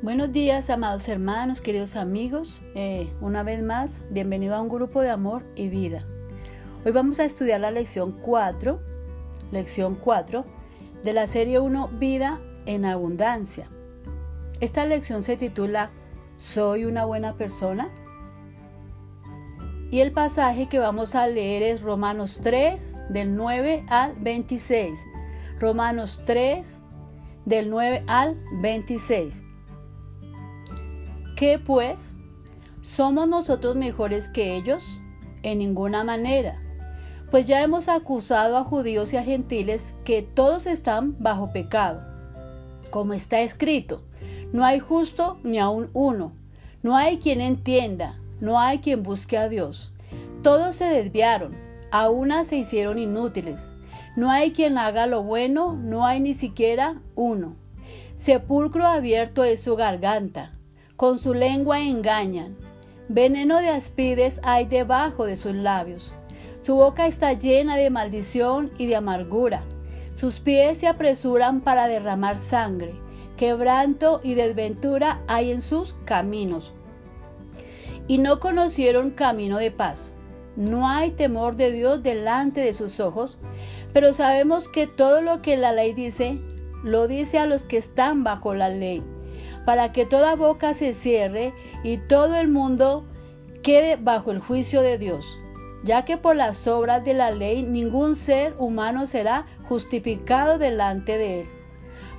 Buenos días, amados hermanos, queridos amigos. Eh, una vez más, bienvenido a un grupo de amor y vida. Hoy vamos a estudiar la lección 4, lección 4 de la serie 1, Vida en Abundancia. Esta lección se titula ¿Soy una buena persona? Y el pasaje que vamos a leer es Romanos 3, del 9 al 26. Romanos 3, del 9 al 26. ¿Qué pues? ¿Somos nosotros mejores que ellos? En ninguna manera. Pues ya hemos acusado a judíos y a gentiles que todos están bajo pecado. Como está escrito, no hay justo ni aun uno, no hay quien entienda, no hay quien busque a Dios. Todos se desviaron, a una se hicieron inútiles. No hay quien haga lo bueno, no hay ni siquiera uno. Sepulcro abierto es su garganta con su lengua engañan. Veneno de aspides hay debajo de sus labios. Su boca está llena de maldición y de amargura. Sus pies se apresuran para derramar sangre. Quebranto y desventura hay en sus caminos. Y no conocieron camino de paz. No hay temor de Dios delante de sus ojos, pero sabemos que todo lo que la ley dice, lo dice a los que están bajo la ley para que toda boca se cierre y todo el mundo quede bajo el juicio de Dios, ya que por las obras de la ley ningún ser humano será justificado delante de él.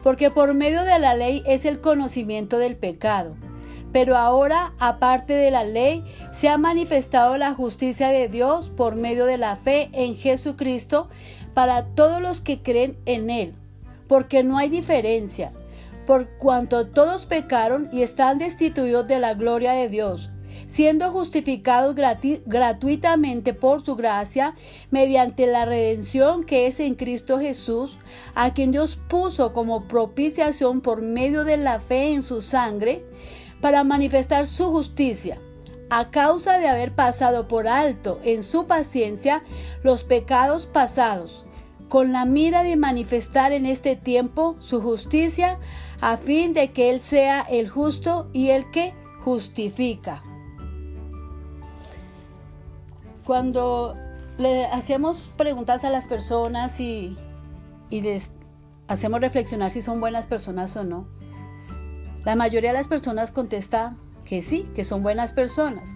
Porque por medio de la ley es el conocimiento del pecado. Pero ahora, aparte de la ley, se ha manifestado la justicia de Dios por medio de la fe en Jesucristo para todos los que creen en Él, porque no hay diferencia por cuanto todos pecaron y están destituidos de la gloria de Dios, siendo justificados gratuitamente por su gracia mediante la redención que es en Cristo Jesús, a quien Dios puso como propiciación por medio de la fe en su sangre, para manifestar su justicia. A causa de haber pasado por alto en su paciencia los pecados pasados, con la mira de manifestar en este tiempo su justicia, a fin de que Él sea el justo y el que justifica. Cuando le hacemos preguntas a las personas y, les hacemos reflexionar si son buenas personas o no, la mayoría de las personas contesta que sí, que son buenas personas.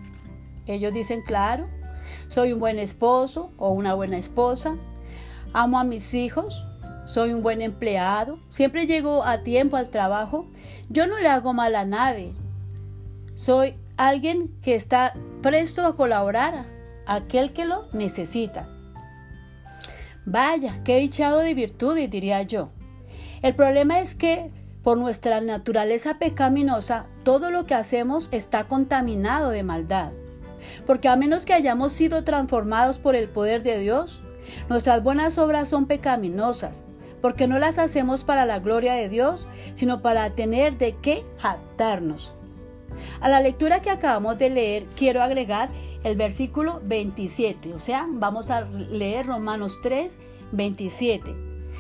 Ellos dicen, claro, soy un buen esposo o una buena esposa, amo a mis hijos, soy un buen empleado, siempre llego a tiempo al trabajo, yo no le hago mal a nadie. Soy alguien que está presto a colaborar a aquel que lo necesita. Vaya, qué dichado de virtudes, diría yo. El problema es que por nuestra naturaleza pecaminosa, todo lo que hacemos está contaminado de maldad. Porque a menos que hayamos sido transformados por el poder de Dios, nuestras buenas obras son pecaminosas porque no las hacemos para la gloria de Dios, sino para tener de qué jactarnos. A la lectura que acabamos de leer, quiero agregar el versículo 27, o sea, vamos a leer Romanos 3, 27.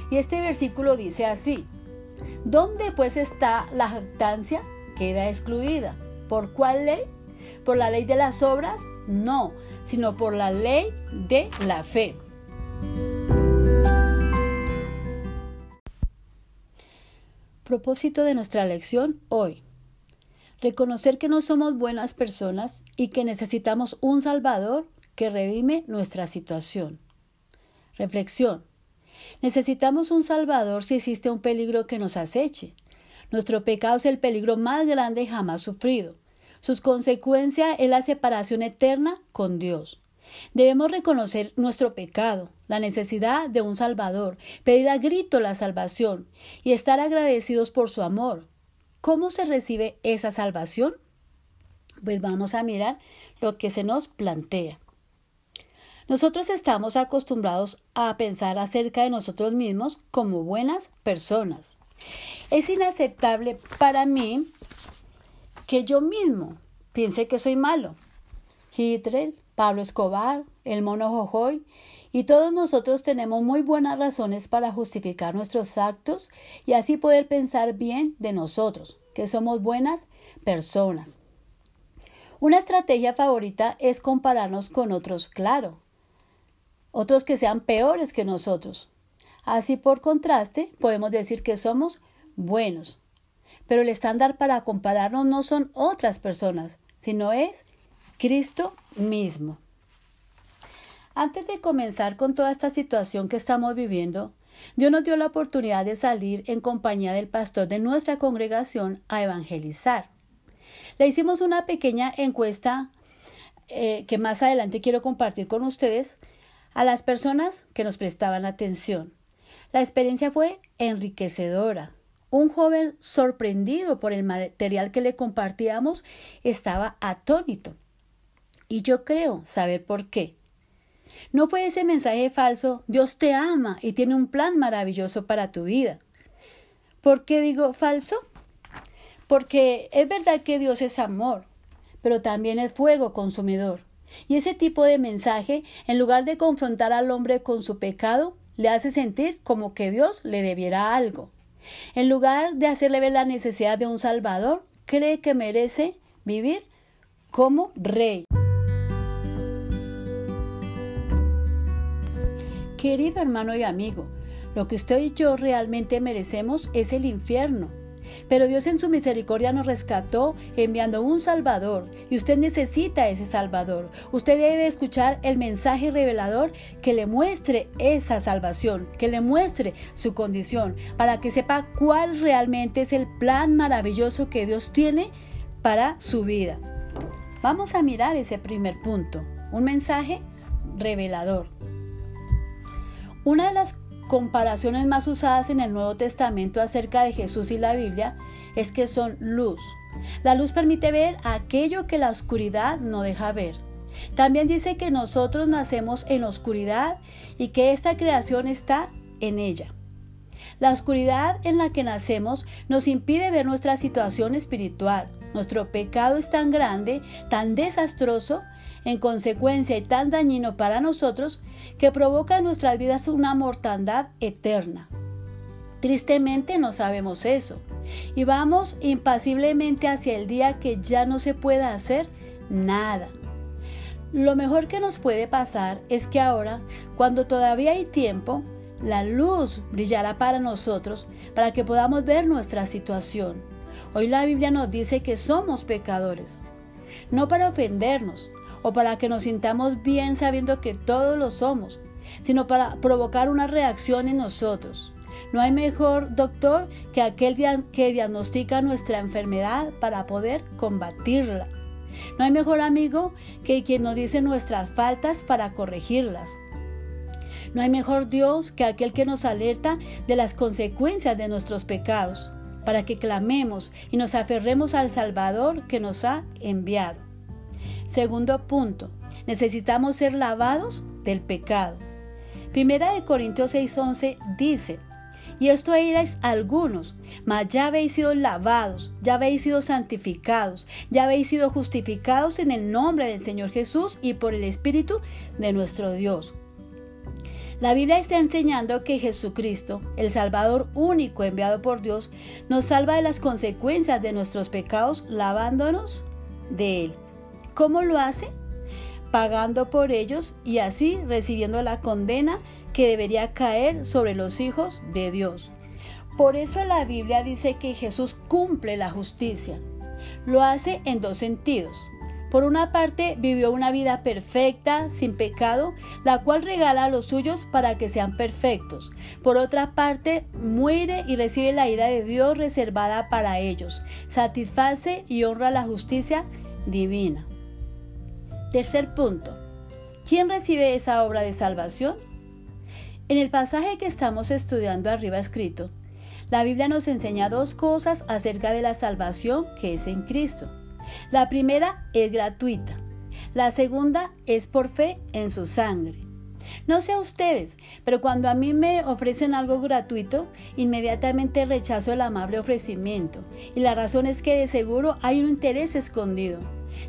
Y este versículo dice así, ¿dónde pues está la jactancia? Queda excluida. ¿Por cuál ley? ¿Por la ley de las obras? No, sino por la ley de la fe. Propósito de nuestra lección hoy. Reconocer que no somos buenas personas y que necesitamos un Salvador que redime nuestra situación. Reflexión. Necesitamos un Salvador si existe un peligro que nos aceche. Nuestro pecado es el peligro más grande jamás sufrido. Sus consecuencias es la separación eterna con Dios. Debemos reconocer nuestro pecado, la necesidad de un Salvador, pedir a grito la salvación y estar agradecidos por su amor. ¿Cómo se recibe esa salvación? Pues vamos a mirar lo que se nos plantea. Nosotros estamos acostumbrados a pensar acerca de nosotros mismos como buenas personas. Es inaceptable para mí que yo mismo piense que soy malo. Hitler, Pablo Escobar, el mono Jojoy, y todos nosotros tenemos muy buenas razones para justificar nuestros actos y así poder pensar bien de nosotros. que somos buenas personas. Una estrategia favorita es compararnos con otros, claro, otros que sean peores que nosotros. Así por contraste, podemos decir que somos buenos. Pero el estándar para compararnos no son otras personas, sino es Cristo mismo. Antes de comenzar con toda esta situación que estamos viviendo, Dios nos dio la oportunidad de salir en compañía del pastor de nuestra congregación a evangelizar. Le hicimos una pequeña encuesta eh, que más adelante quiero compartir con ustedes a las personas que nos prestaban atención. La experiencia fue enriquecedora. Un joven sorprendido por el material que le compartíamos estaba atónito. Y yo creo saber por qué. No fue ese mensaje falso, Dios te ama y tiene un plan maravilloso para tu vida. ¿Por qué digo falso? Porque es verdad que Dios es amor, pero también es fuego consumidor. Y ese tipo de mensaje, en lugar de confrontar al hombre con su pecado, le hace sentir como que Dios le debiera algo. En lugar de hacerle ver la necesidad de un Salvador, cree que merece vivir como rey. Querido hermano y amigo, lo que usted y yo realmente merecemos es el infierno. Pero Dios en su misericordia nos rescató enviando un Salvador y usted necesita ese Salvador. Usted debe escuchar el mensaje revelador que le muestre esa salvación, que le muestre su condición, para que sepa cuál realmente es el plan maravilloso que Dios tiene para su vida. Vamos a mirar ese primer punto, un mensaje revelador. Una de las comparaciones más usadas en el Nuevo Testamento acerca de Jesús y la Biblia es que son luz. La luz permite ver aquello que la oscuridad no deja ver. También dice que nosotros nacemos en oscuridad y que esta creación está en ella. La oscuridad en la que nacemos nos impide ver nuestra situación espiritual. Nuestro pecado es tan grande, tan desastroso, en consecuencia y tan dañino para nosotros que provoca en nuestras vidas una mortandad eterna. Tristemente no sabemos eso y vamos impasiblemente hacia el día que ya no se pueda hacer nada. Lo mejor que nos puede pasar es que ahora, cuando todavía hay tiempo, la luz brillará para nosotros para que podamos ver nuestra situación. Hoy la Biblia nos dice que somos pecadores, no para ofendernos, o para que nos sintamos bien sabiendo que todos lo somos, sino para provocar una reacción en nosotros. No hay mejor doctor que aquel que diagnostica nuestra enfermedad para poder combatirla. No hay mejor amigo que quien nos dice nuestras faltas para corregirlas. No hay mejor Dios que aquel que nos alerta de las consecuencias de nuestros pecados, para que clamemos y nos aferremos al Salvador que nos ha enviado. Segundo punto, necesitamos ser lavados del pecado. Primera de Corintios 6:11 dice, y esto erais algunos, mas ya habéis sido lavados, ya habéis sido santificados, ya habéis sido justificados en el nombre del Señor Jesús y por el Espíritu de nuestro Dios. La Biblia está enseñando que Jesucristo, el Salvador único enviado por Dios, nos salva de las consecuencias de nuestros pecados lavándonos de Él. ¿Cómo lo hace? Pagando por ellos y así recibiendo la condena que debería caer sobre los hijos de Dios. Por eso la Biblia dice que Jesús cumple la justicia. Lo hace en dos sentidos. Por una parte, vivió una vida perfecta, sin pecado, la cual regala a los suyos para que sean perfectos. Por otra parte, muere y recibe la ira de Dios reservada para ellos. Satisface y honra la justicia divina. Tercer punto. ¿Quién recibe esa obra de salvación? En el pasaje que estamos estudiando arriba escrito, la Biblia nos enseña dos cosas acerca de la salvación que es en Cristo. La primera es gratuita. La segunda es por fe en su sangre. No sé a ustedes, pero cuando a mí me ofrecen algo gratuito, inmediatamente rechazo el amable ofrecimiento. Y la razón es que de seguro hay un interés escondido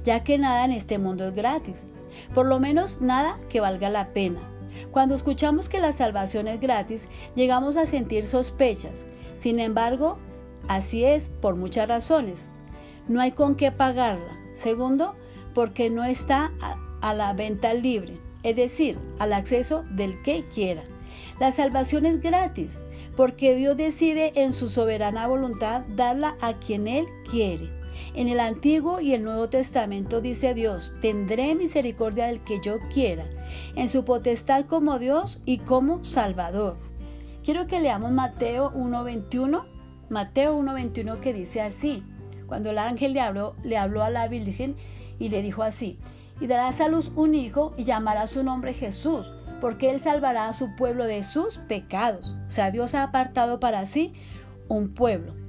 ya que nada en este mundo es gratis, por lo menos nada que valga la pena. Cuando escuchamos que la salvación es gratis, llegamos a sentir sospechas. Sin embargo, así es por muchas razones. No hay con qué pagarla. Segundo, porque no está a, la venta libre, es decir, al acceso del que quiera. La salvación es gratis, porque Dios decide en su soberana voluntad darla a quien Él quiere. En el Antiguo y el Nuevo Testamento dice Dios, tendré misericordia del que yo quiera, en su potestad como Dios y como Salvador. Quiero que leamos Mateo 1.21, Mateo 1.21 que dice así, cuando el ángel le habló, le habló a la Virgen y le dijo así, y darás a luz un hijo y llamará su nombre Jesús, porque él salvará a su pueblo de sus pecados. O sea, Dios ha apartado para sí un pueblo.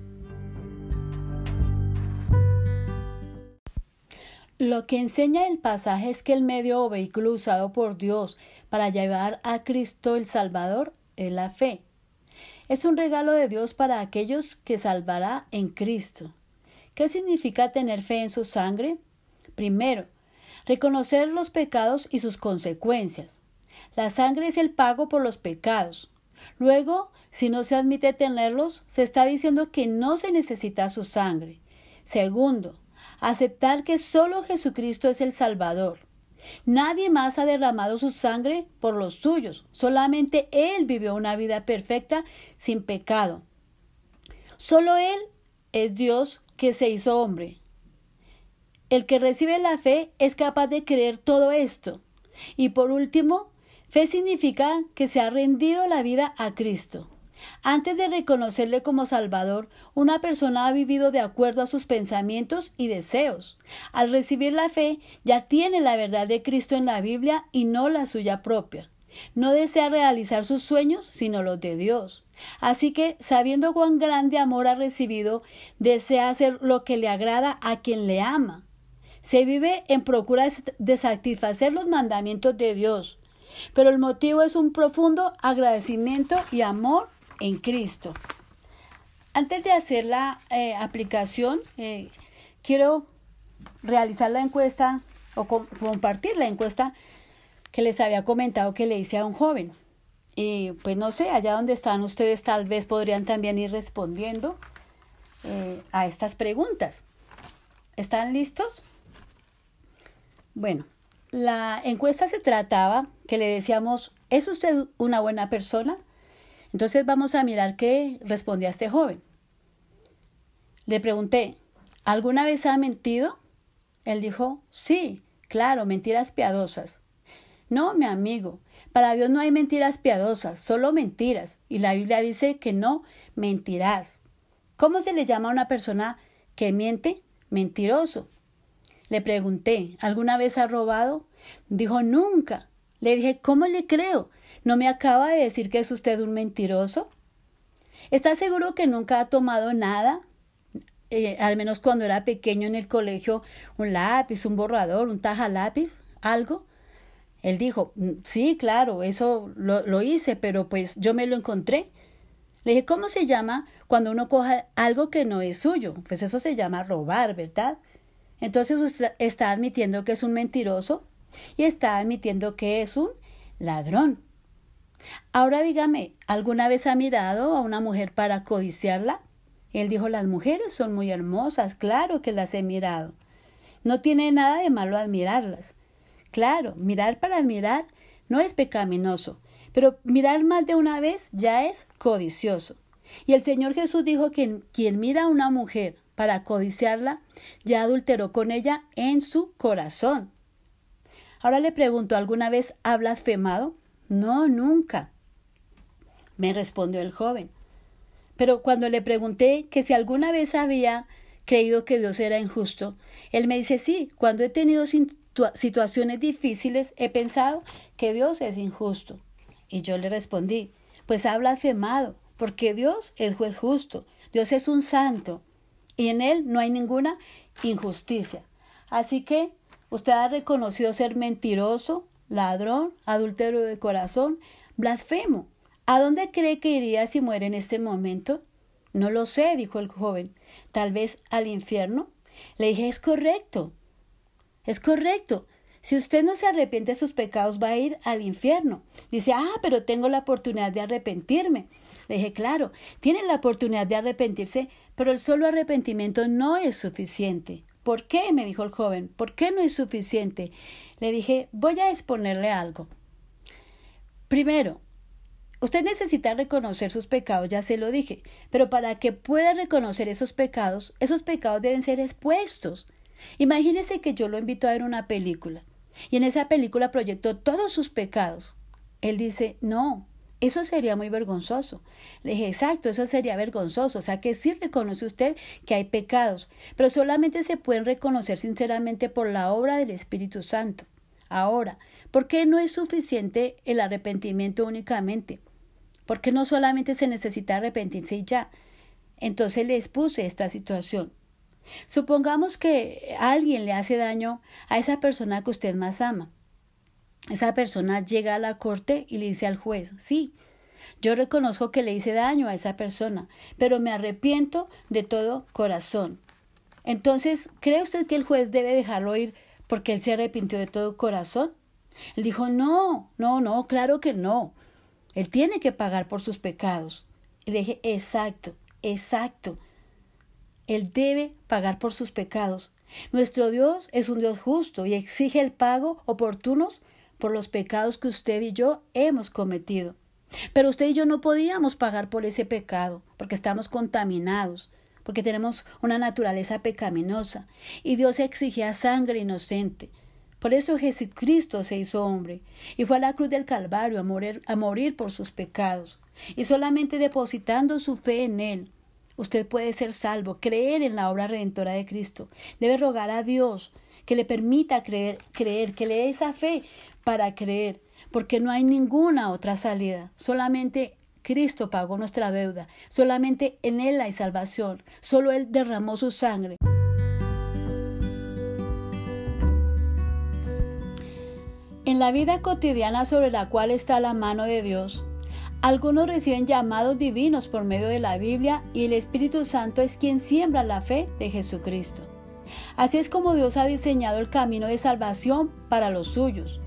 Lo que enseña el pasaje es que el medio o vehículo usado por Dios para llevar a Cristo el Salvador es la fe. Es un regalo de Dios para aquellos que salvará en Cristo. ¿Qué significa tener fe en su sangre? Primero, reconocer los pecados y sus consecuencias. La sangre es el pago por los pecados. Luego, si no se admite tenerlos, se está diciendo que no se necesita su sangre. Segundo, aceptar que solo Jesucristo es el Salvador. Nadie más ha derramado su sangre por los suyos, solamente Él vivió una vida perfecta sin pecado. Solo Él es Dios que se hizo hombre. El que recibe la fe es capaz de creer todo esto. Y por último, fe significa que se ha rendido la vida a Cristo. Antes de reconocerle como Salvador, una persona ha vivido de acuerdo a sus pensamientos y deseos. Al recibir la fe, ya tiene la verdad de Cristo en la Biblia y no la suya propia. No desea realizar sus sueños, sino los de Dios. Así que, sabiendo cuán grande amor ha recibido, desea hacer lo que le agrada a quien le ama. Se vive en procura de satisfacer los mandamientos de Dios, pero el motivo es un profundo agradecimiento y amor en Cristo. Antes de hacer la eh, aplicación, eh, quiero realizar la encuesta o compartir la encuesta que les había comentado que le hice a un joven. Y pues no sé, allá donde están ustedes tal vez podrían también ir respondiendo eh, a estas preguntas. ¿Están listos? Bueno, la encuesta se trataba que le decíamos, ¿es usted una buena persona? Entonces vamos a mirar qué respondía este joven. Le pregunté, ¿alguna vez ha mentido? Él dijo, sí, claro, mentiras piadosas. No, mi amigo, para Dios no hay mentiras piadosas, solo mentiras. Y la Biblia dice que no mentirás. ¿Cómo se le llama a una persona que miente? Mentiroso. Le pregunté, ¿alguna vez ha robado? Dijo, nunca. Le dije, ¿cómo le creo? ¿No me acaba de decir que es usted un mentiroso? ¿Está seguro que nunca ha tomado nada? Eh, al menos cuando era pequeño en el colegio, un lápiz, un borrador, un taja lápiz, algo. Él dijo, mm, sí, claro, eso lo, lo hice, pero pues yo me lo encontré. Le dije, ¿cómo se llama cuando uno coja algo que no es suyo? Pues eso se llama robar, ¿verdad? Entonces usted está admitiendo que es un mentiroso y está admitiendo que es un ladrón. Ahora dígame, ¿alguna vez ha mirado a una mujer para codiciarla? Él dijo, las mujeres son muy hermosas, claro que las he mirado. No tiene nada de malo admirarlas. Claro, mirar para mirar no es pecaminoso, pero mirar más de una vez ya es codicioso. Y el Señor Jesús dijo que quien mira a una mujer para codiciarla, ya adulteró con ella en su corazón. Ahora le pregunto, ¿alguna vez ha blasfemado? No, nunca. Me respondió el joven. Pero cuando le pregunté que si alguna vez había creído que Dios era injusto, él me dice sí, cuando he tenido situaciones difíciles he pensado que Dios es injusto. Y yo le respondí, pues ha blasfemado, porque Dios es juez justo, Dios es un santo, y en él no hay ninguna injusticia. Así que usted ha reconocido ser mentiroso, ladrón, adúltero de corazón, blasfemo. ¿A dónde cree que iría si muere en este momento? No lo sé, dijo el joven. Tal vez al infierno. Le dije, es correcto. Es correcto. Si usted no se arrepiente de sus pecados, va a ir al infierno. Dice, ah, pero tengo la oportunidad de arrepentirme. Le dije, claro, tienen la oportunidad de arrepentirse, pero el solo arrepentimiento no es suficiente. ¿Por qué? me dijo el joven. ¿Por qué no es suficiente? Le dije, voy a exponerle algo. Primero, usted necesita reconocer sus pecados, ya se lo dije, pero para que pueda reconocer esos pecados, esos pecados deben ser expuestos. Imagínese que yo lo invito a ver una película y en esa película proyectó todos sus pecados. Él dice, no, eso sería muy vergonzoso. Le dije, exacto, eso sería vergonzoso. O sea que sí reconoce usted que hay pecados, pero solamente se pueden reconocer sinceramente por la obra del Espíritu Santo. Ahora, ¿por qué no es suficiente el arrepentimiento únicamente? ¿Por qué no solamente se necesita arrepentirse y ya? Entonces le expuse esta situación. Supongamos que alguien le hace daño a esa persona que usted más ama. Esa persona llega a la corte y le dice al juez, sí, yo reconozco que le hice daño a esa persona, pero me arrepiento de todo corazón. Entonces, ¿cree usted que el juez debe dejarlo ir porque él se arrepintió de todo corazón? Él dijo, no, no, no, claro que no. Él tiene que pagar por sus pecados. Y le dije, exacto, exacto. Él debe pagar por sus pecados. Nuestro Dios es un Dios justo y exige el pago oportuno por los pecados que usted y yo hemos cometido. Pero usted y yo no podíamos pagar por ese pecado, porque estamos contaminados, porque tenemos una naturaleza pecaminosa, y Dios exigía sangre inocente. Por eso Jesucristo se hizo hombre, y fue a la cruz del Calvario a morir, a morir por sus pecados, y solamente depositando su fe en Él, Usted puede ser salvo, creer en la obra redentora de Cristo. Debe rogar a Dios que le permita creer, creer, que le dé esa fe para creer, porque no hay ninguna otra salida. Solamente Cristo pagó nuestra deuda, solamente en Él hay salvación, solo Él derramó su sangre. En la vida cotidiana sobre la cual está la mano de Dios, algunos reciben llamados divinos por medio de la Biblia y el Espíritu Santo es quien siembra la fe de Jesucristo. Así es como Dios ha diseñado el camino de salvación para los suyos.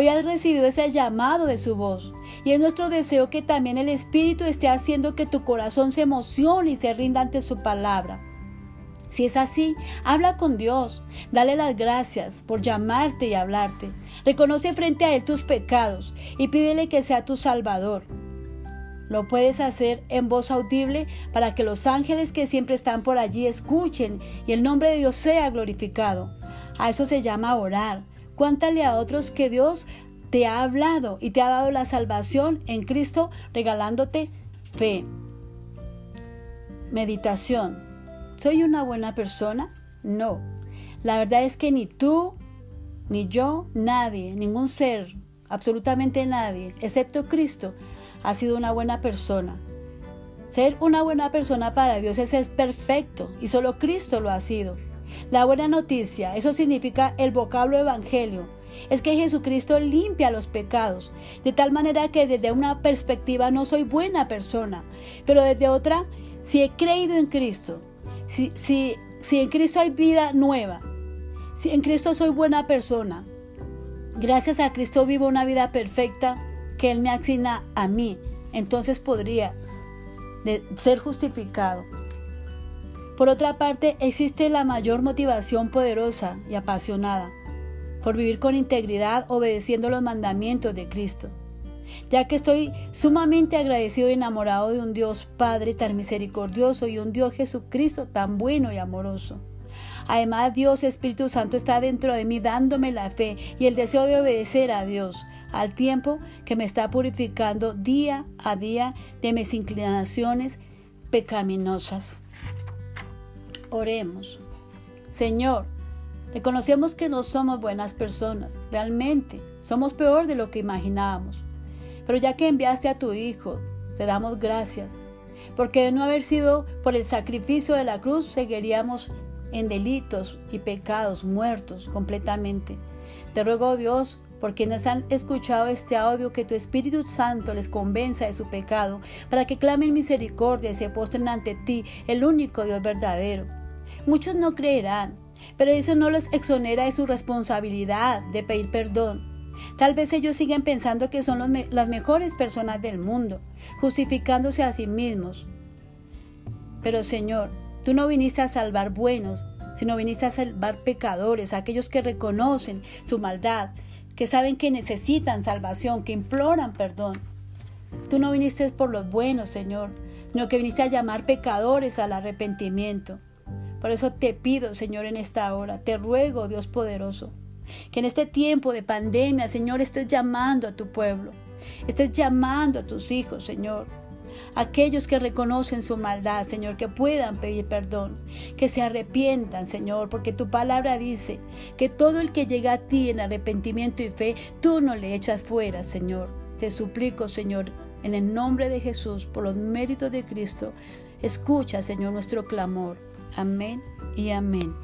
Hoy has recibido ese llamado de su voz y es nuestro deseo que también el Espíritu esté haciendo que tu corazón se emocione y se rinda ante su palabra. Si es así, habla con Dios, dale las gracias por llamarte y hablarte. Reconoce frente a Él tus pecados y pídele que sea tu Salvador. Lo puedes hacer en voz audible para que los ángeles que siempre están por allí escuchen y el nombre de Dios sea glorificado. A eso se llama orar. Cuéntale a otros que Dios te ha hablado y te ha dado la salvación en Cristo regalándote fe. Meditación. ¿Soy una buena persona? No. La verdad es que ni tú, ni yo, nadie, ningún ser, absolutamente nadie, excepto Cristo, ha sido una buena persona. Ser una buena persona para Dios es, perfecto y solo Cristo lo ha sido. La buena noticia, eso significa el vocablo evangelio, es que Jesucristo limpia los pecados, de tal manera que desde una perspectiva no soy buena persona, pero desde otra, si he creído en Cristo, si, si, si en Cristo hay vida nueva, si en Cristo soy buena persona, gracias a Cristo vivo una vida perfecta que Él me asigna a mí, entonces podría ser justificado. Por otra parte, existe la mayor motivación poderosa y apasionada por vivir con integridad obedeciendo los mandamientos de Cristo ya que estoy sumamente agradecido y enamorado de un Dios Padre tan misericordioso y un Dios Jesucristo tan bueno y amoroso. Además, Dios Espíritu Santo está dentro de mí dándome la fe y el deseo de obedecer a Dios, al tiempo que me está purificando día a día de mis inclinaciones pecaminosas. Oremos. Señor, reconocemos que no somos buenas personas, realmente somos peor de lo que imaginábamos. Pero ya que enviaste a tu Hijo, te damos gracias, porque de no haber sido por el sacrificio de la cruz, seguiríamos en delitos y pecados muertos completamente. Te ruego, Dios, por quienes han escuchado este audio, que tu Espíritu Santo les convenza de su pecado, para que clamen misericordia y se postren ante ti, el único Dios verdadero. Muchos no creerán, pero eso no les exonera de su responsabilidad de pedir perdón Tal vez ellos siguen pensando que son las mejores personas del mundo, justificándose a sí mismos. Pero Señor, tú no viniste a salvar buenos, sino viniste a salvar pecadores, aquellos que reconocen su maldad, que saben que necesitan salvación, que imploran perdón. Tú no viniste por los buenos, Señor, sino que viniste a llamar pecadores al arrepentimiento. Por eso te pido, Señor, en esta hora, te ruego, Dios poderoso, que en este tiempo de pandemia, Señor, estés llamando a tu pueblo, estés llamando a tus hijos, Señor, aquellos que reconocen su maldad, Señor, que puedan pedir perdón, que se arrepientan, Señor, porque tu palabra dice que todo el que llega a ti en arrepentimiento y fe, tú no le echas fuera, Señor. Te suplico, Señor, en el nombre de Jesús, por los méritos de Cristo, escucha, Señor, nuestro clamor. Amén y amén.